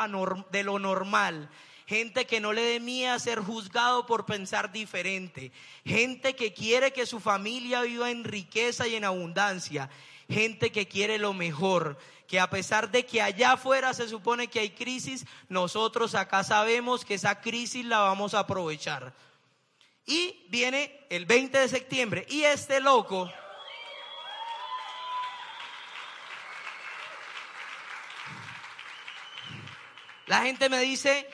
de lo normal, gente que no le dé miedo a ser juzgado por pensar diferente, gente que quiere que su familia viva en riqueza y en abundancia, gente que quiere lo mejor, que a pesar de que allá afuera se supone que hay crisis, nosotros acá sabemos que esa crisis la vamos a aprovechar. Y viene el 20 de septiembre y este loco... La gente me dice,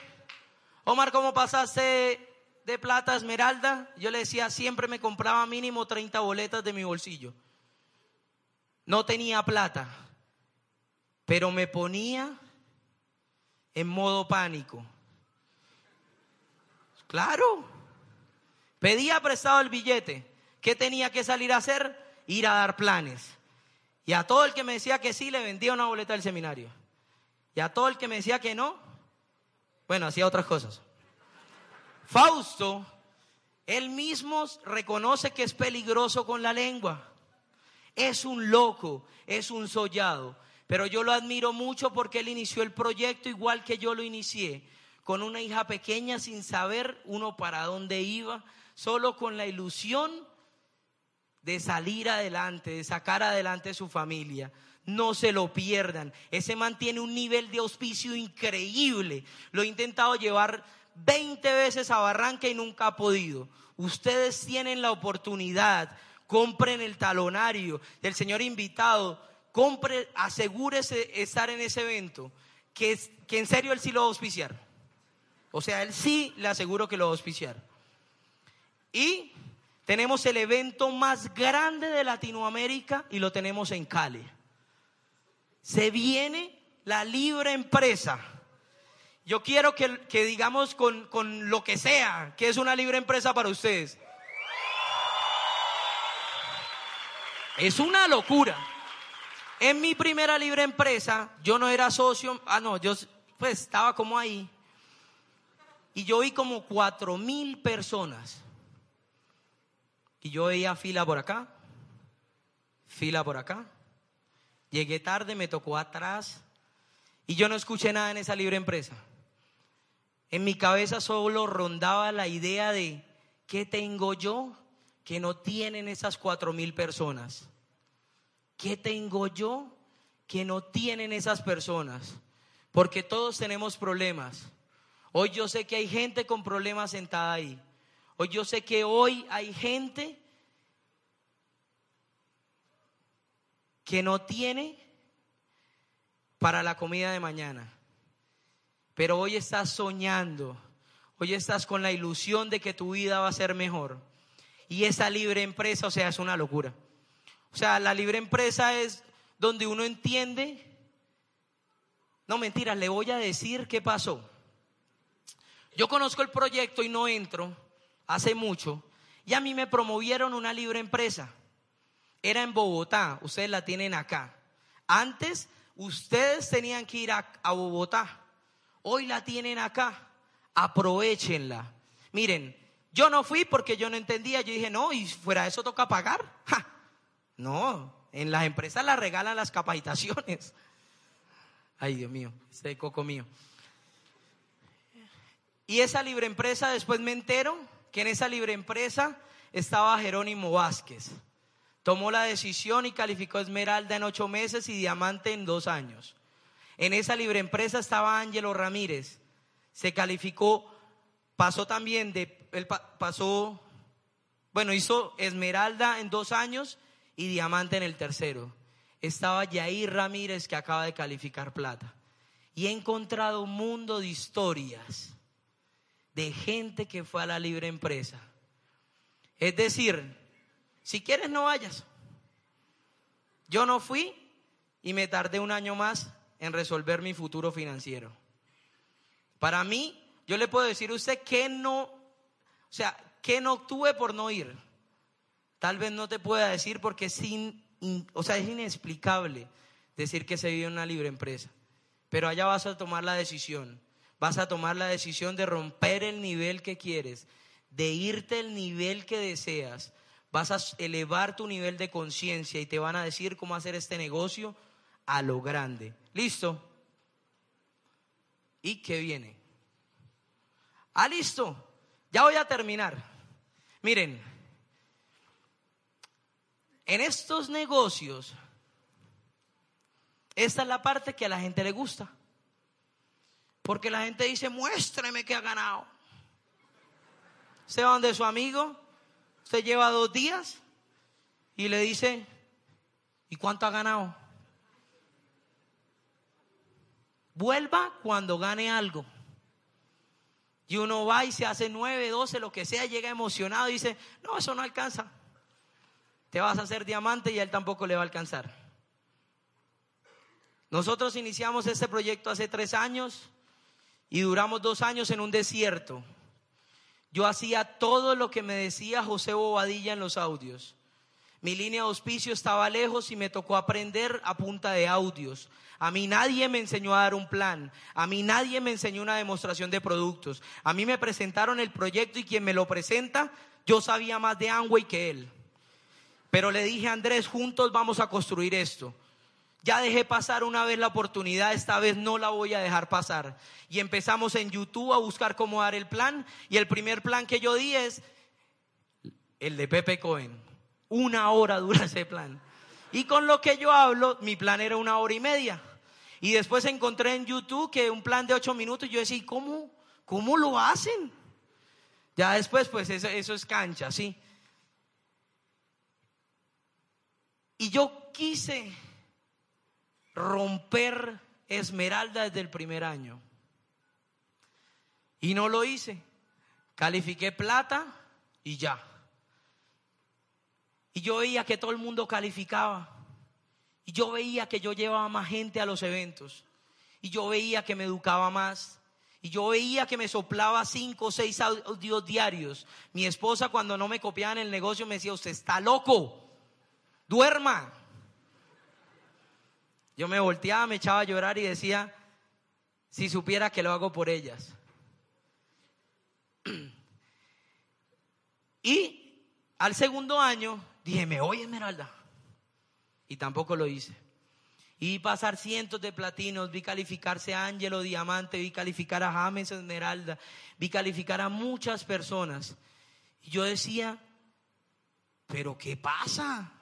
Omar, ¿cómo pasaste de plata a esmeralda? Yo le decía, siempre me compraba mínimo 30 boletas de mi bolsillo. No tenía plata, pero me ponía en modo pánico. Claro, pedía prestado el billete. ¿Qué tenía que salir a hacer? Ir a dar planes. Y a todo el que me decía que sí, le vendía una boleta del seminario. Y a todo el que me decía que no, bueno, hacía otras cosas. Fausto, él mismo reconoce que es peligroso con la lengua. Es un loco, es un sollado. Pero yo lo admiro mucho porque él inició el proyecto igual que yo lo inicié, con una hija pequeña sin saber uno para dónde iba, solo con la ilusión de salir adelante, de sacar adelante su familia. No se lo pierdan. Ese mantiene un nivel de auspicio increíble. Lo he intentado llevar 20 veces a Barranca y nunca ha podido. Ustedes tienen la oportunidad. Compren el talonario del señor invitado. Compre, asegúrese estar en ese evento. que, que en serio él sí lo va a auspiciar. O sea, él sí le aseguro que lo va a auspiciar. Y tenemos el evento más grande de Latinoamérica y lo tenemos en Cali. Se viene la libre empresa. Yo quiero que, que digamos con, con lo que sea que es una libre empresa para ustedes. Es una locura. En mi primera libre empresa, yo no era socio, ah, no, yo pues estaba como ahí. Y yo vi como cuatro mil personas. Y yo veía fila por acá, fila por acá. Llegué tarde, me tocó atrás. Y yo no escuché nada en esa libre empresa. En mi cabeza solo rondaba la idea de, ¿qué tengo yo que no tienen esas cuatro mil personas? ¿Qué tengo yo que no tienen esas personas? Porque todos tenemos problemas. Hoy yo sé que hay gente con problemas sentada ahí. Hoy yo sé que hoy hay gente que no tiene para la comida de mañana. Pero hoy estás soñando, hoy estás con la ilusión de que tu vida va a ser mejor. Y esa libre empresa, o sea, es una locura. O sea, la libre empresa es donde uno entiende, no mentiras, le voy a decir qué pasó. Yo conozco el proyecto y no entro hace mucho y a mí me promovieron una libre empresa. Era en Bogotá, ustedes la tienen acá. Antes ustedes tenían que ir a, Bogotá, hoy la tienen acá, aprovechenla. Miren, yo no fui porque yo no entendía, yo dije, no, y fuera de eso toca pagar. [LAUGHS] No, en las empresas la regalan las capacitaciones. Ay, Dios mío, ese coco mío. Y esa libre empresa, después me entero que en esa libre empresa estaba Jerónimo Vázquez. Tomó la decisión y calificó Esmeralda en ocho meses y Diamante en dos años. En esa libre empresa estaba Ángelo Ramírez. Se calificó, pasó también de, él pasó, bueno, hizo Esmeralda en dos años y diamante en el tercero. Estaba Yair Ramírez que acaba de calificar plata. Y he encontrado un mundo de historias de gente que fue a la libre empresa. Es decir, si quieres no vayas. Yo no fui y me tardé un año más en resolver mi futuro financiero. Para mí, yo le puedo decir a usted que no, o sea, que no tuve por no ir. Tal vez no te pueda decir porque es, o sea, es inexplicable decir que se vive una libre empresa. Pero allá vas a tomar la decisión. Vas a tomar la decisión de romper el nivel que quieres, de irte el nivel que deseas. Vas a elevar tu nivel de conciencia y te van a decir cómo hacer este negocio a lo grande. ¿Listo? ¿Y qué viene? Ah, listo. Ya voy a terminar. Miren, en estos negocios, esta es la parte que a la gente le gusta. Porque la gente dice, muéstreme que ha ganado. Se va donde su amigo, usted lleva dos días y le dice, ¿y cuánto ha ganado? Vuelva cuando gane algo. Y uno va y se hace nueve, doce, lo que sea, llega emocionado y dice, no, eso no alcanza te vas a hacer diamante y a él tampoco le va a alcanzar. Nosotros iniciamos este proyecto hace tres años y duramos dos años en un desierto. Yo hacía todo lo que me decía José Bobadilla en los audios. Mi línea de auspicio estaba lejos y me tocó aprender a punta de audios. A mí nadie me enseñó a dar un plan. A mí nadie me enseñó una demostración de productos. A mí me presentaron el proyecto y quien me lo presenta, yo sabía más de Amway que él. Pero le dije Andrés, juntos vamos a construir esto. Ya dejé pasar una vez la oportunidad, esta vez no la voy a dejar pasar. Y empezamos en YouTube a buscar cómo dar el plan. Y el primer plan que yo di es el de Pepe Cohen. Una hora [LAUGHS] dura ese plan. Y con lo que yo hablo, mi plan era una hora y media. Y después encontré en YouTube que un plan de ocho minutos, yo decía, ¿cómo, cómo lo hacen? Ya después, pues eso, eso es cancha, ¿sí? Y yo quise romper esmeralda desde el primer año. Y no lo hice. Califiqué plata y ya. Y yo veía que todo el mundo calificaba. Y yo veía que yo llevaba más gente a los eventos. Y yo veía que me educaba más. Y yo veía que me soplaba cinco o seis audios diarios. Mi esposa cuando no me copiaba en el negocio me decía, usted está loco. Duerma. Yo me volteaba, me echaba a llorar y decía, si supiera que lo hago por ellas. [CLEARS THROAT] Y al segundo año dije, me voy Esmeralda. Y tampoco lo hice. Y pasar cientos de platinos, vi calificarse a Ángelo Diamante, vi calificar a James Esmeralda, vi calificar a muchas personas. Y yo decía, pero ¿qué pasa?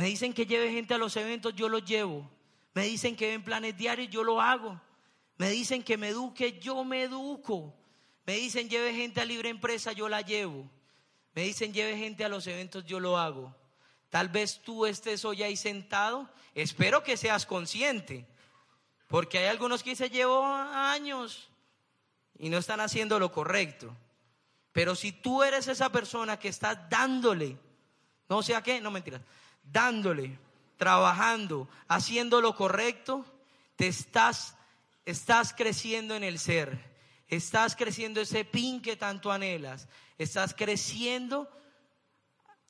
Me dicen que lleve gente a los eventos, yo los llevo. Me dicen que ven planes diarios, yo lo hago. Me dicen que me eduque, yo me educo. Me dicen lleve gente a libre empresa, yo la llevo. Me dicen lleve gente a los eventos, yo lo hago. Tal vez tú estés hoy ahí sentado. Espero que seas consciente. Porque hay algunos que se llevó años y no están haciendo lo correcto. Pero si tú eres esa persona que está dándole, no sé a qué, no mentiras, dándole, trabajando, haciendo lo correcto, te estás, estás creciendo en el ser. Estás creciendo ese pin que tanto anhelas. Estás creciendo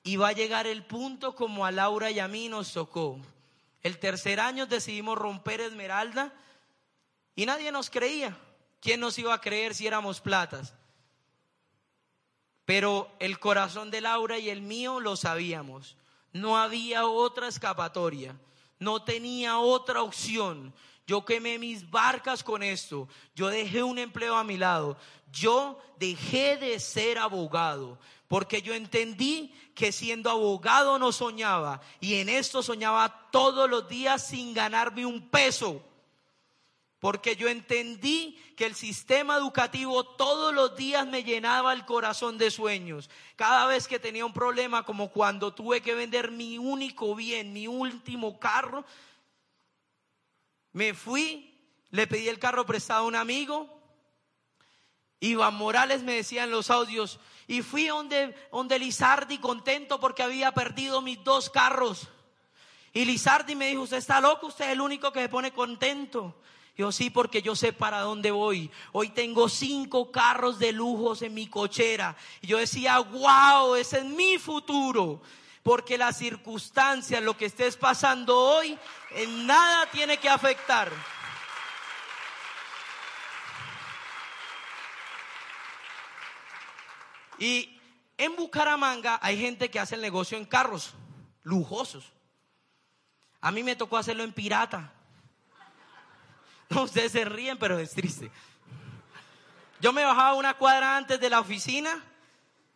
y va a llegar el punto como a Laura y a mí nos tocó. El tercer año decidimos romper Esmeralda y nadie nos creía. ¿Quién nos iba a creer si éramos platas? Pero el corazón de Laura y el mío lo sabíamos. No había otra escapatoria, no tenía otra opción. Yo quemé mis barcas con esto. Yo dejé un empleo a mi lado. Yo dejé de ser abogado porque yo entendí que siendo abogado no soñaba y en esto soñaba todos los días sin ganarme un peso porque yo entendí que el sistema educativo todos los días me llenaba el corazón de sueños. Cada vez que tenía un problema, como cuando tuve que vender mi único bien, mi último carro, me fui, le pedí el carro prestado a un amigo. Iván Morales me decía en los audios, y fui donde, donde Lizardi contento porque había perdido mis dos carros. Y Lizardi me dijo, usted está loco, usted es el único que se pone contento. Yo sí, porque yo sé para dónde voy. Hoy tengo cinco carros de lujos en mi cochera. Y yo decía, wow, ese es mi futuro. Porque las circunstancias, lo que estés pasando hoy, en nada tiene que afectar. Y en Bucaramanga hay gente que hace el negocio en carros lujosos. A mí me tocó hacerlo en pirata. [LAUGHS] Ustedes se ríen, pero es triste. Yo me bajaba una cuadra antes de la oficina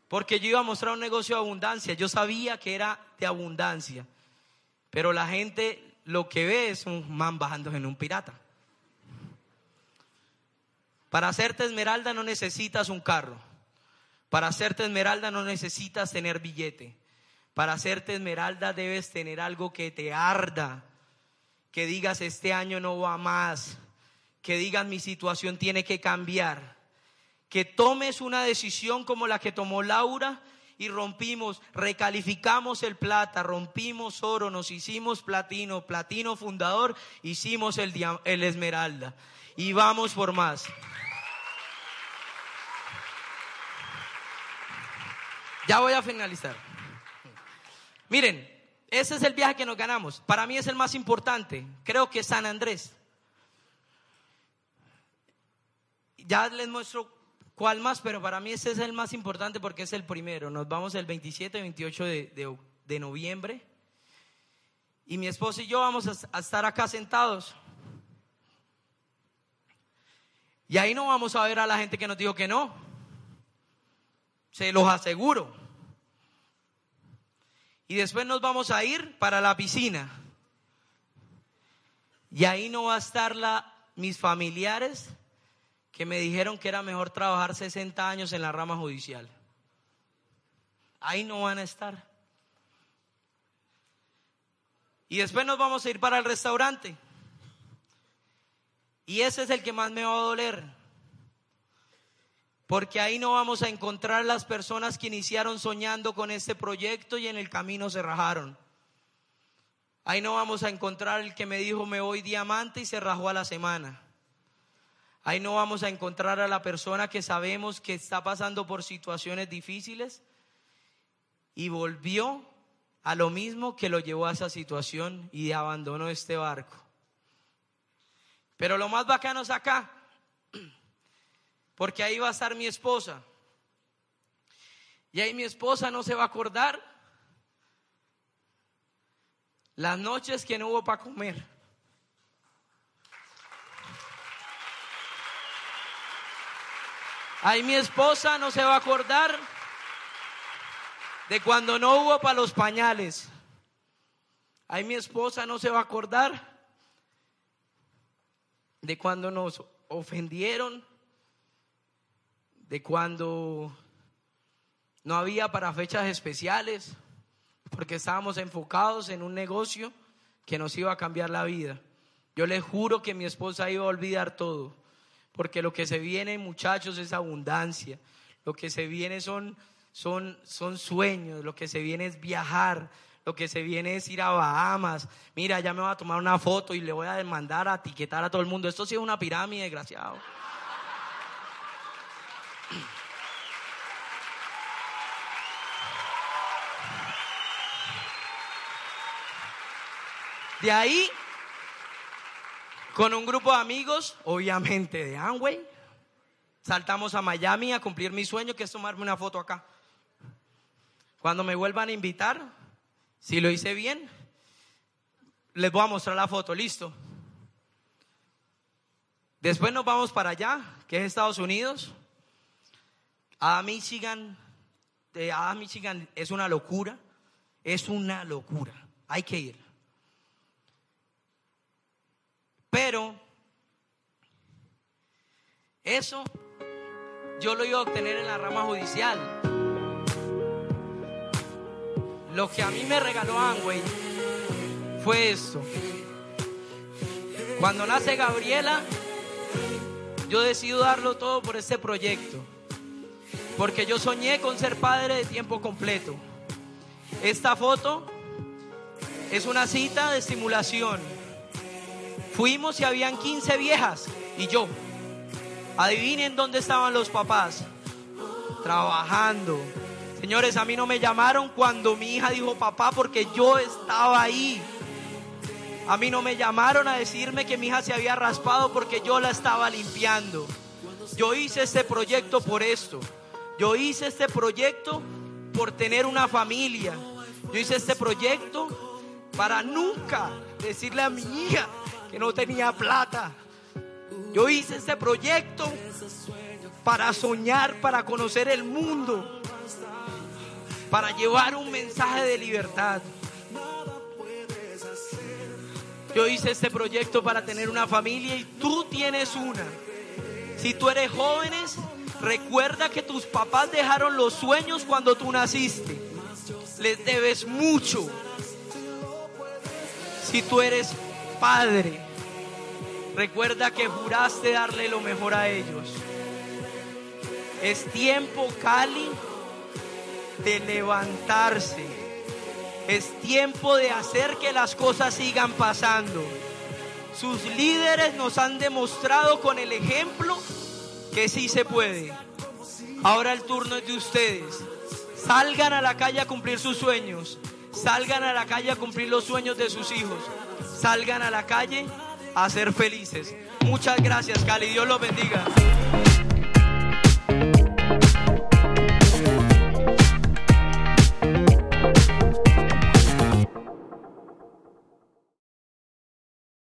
porque yo iba a mostrar un negocio de abundancia. Yo sabía que era de abundancia. Pero la gente lo que ve es un man bajando en un pirata. Para hacerte esmeralda no necesitas un carro. Para hacerte esmeralda no necesitas tener billete. Para hacerte esmeralda debes tener algo que te arda. Que digas este año no va más que digan mi situación tiene que cambiar. Que tomes una decisión como la que tomó Laura y rompimos, recalificamos el plata, rompimos oro, nos hicimos platino, platino fundador, hicimos el, el esmeralda. Y vamos por más. Ya voy a finalizar. Miren, ese es el viaje que nos ganamos. Para mí es el más importante. Creo que San Andrés. Ya les muestro cuál más, pero para mí ese es el más importante porque es el primero. Nos vamos el 27 y 28 de, de, noviembre. Y mi esposo y yo vamos a, estar acá sentados. Y ahí no vamos a ver a la gente que nos dijo que no. Se los aseguro. Y después nos vamos a ir para la piscina. Y ahí no va a estar la, mis familiares que me dijeron que era mejor trabajar 60 años en la rama judicial. Ahí no van a estar. Y después nos vamos a ir para el restaurante. Y ese es el que más me va a doler. Porque ahí no vamos a encontrar las personas que iniciaron soñando con este proyecto y en el camino se rajaron. Ahí no vamos a encontrar el que me dijo me voy diamante y se rajó a la semana. Ahí no vamos a encontrar a la persona que sabemos que está pasando por situaciones difíciles y volvió a lo mismo que lo llevó a esa situación y abandonó este barco. Pero lo más bacano es acá, porque ahí va a estar mi esposa. Y ahí mi esposa no se va a acordar las noches que no hubo para comer. Ahí mi esposa no se va a acordar de cuando no hubo para los pañales. Ahí mi esposa no se va a acordar de cuando nos ofendieron, de cuando no había para fechas especiales, porque estábamos enfocados en un negocio que nos iba a cambiar la vida. Yo le juro que mi esposa iba a olvidar todo porque lo que se viene, muchachos, es abundancia. Lo que se viene son, son, son sueños, lo que se viene es viajar, lo que se viene es ir a Bahamas. Mira, ya me voy a tomar una foto y le voy a demandar a etiquetar a todo el mundo. Esto sí es una pirámide, desgraciado. De ahí con un grupo de amigos, obviamente de Amway, saltamos a Miami a cumplir mi sueño, que es tomarme una foto acá. Cuando me vuelvan a invitar, si lo hice bien, les voy a mostrar la foto, listo. Después nos vamos para allá, que es Estados Unidos. A Michigan, a Michigan es una locura, es una locura, hay que ir. Pero eso yo lo iba a obtener en la rama judicial. Lo que a mí me regaló Angway fue esto. Cuando nace Gabriela, yo decido darlo todo por este proyecto. Porque yo soñé con ser padre de tiempo completo. Esta foto es una cita de estimulación Fuimos y habían 15 viejas y yo. Adivinen dónde estaban los papás. Trabajando. Señores, a mí no me llamaron cuando mi hija dijo papá porque yo estaba ahí. A mí no me llamaron a decirme que mi hija se había raspado porque yo la estaba limpiando. Yo hice este proyecto por esto. Yo hice este proyecto por tener una familia. Yo hice este proyecto para nunca decirle a mi hija que no tenía plata. Yo hice este proyecto para soñar, para conocer el mundo, para llevar un mensaje de libertad. Yo hice este proyecto para tener una familia y tú tienes una. Si tú eres jóvenes, recuerda que tus papás dejaron los sueños cuando tú naciste. Les debes mucho. Si tú eres padre, recuerda que juraste darle lo mejor a ellos. Es tiempo, Cali, de levantarse. Es tiempo de hacer que las cosas sigan pasando. Sus líderes nos han demostrado con el ejemplo que sí se puede. Ahora el turno es de ustedes. Salgan a la calle a cumplir sus sueños. Salgan a la calle a cumplir los sueños de sus hijos salgan a la calle a ser felices. Muchas gracias, Cali. Dios los bendiga.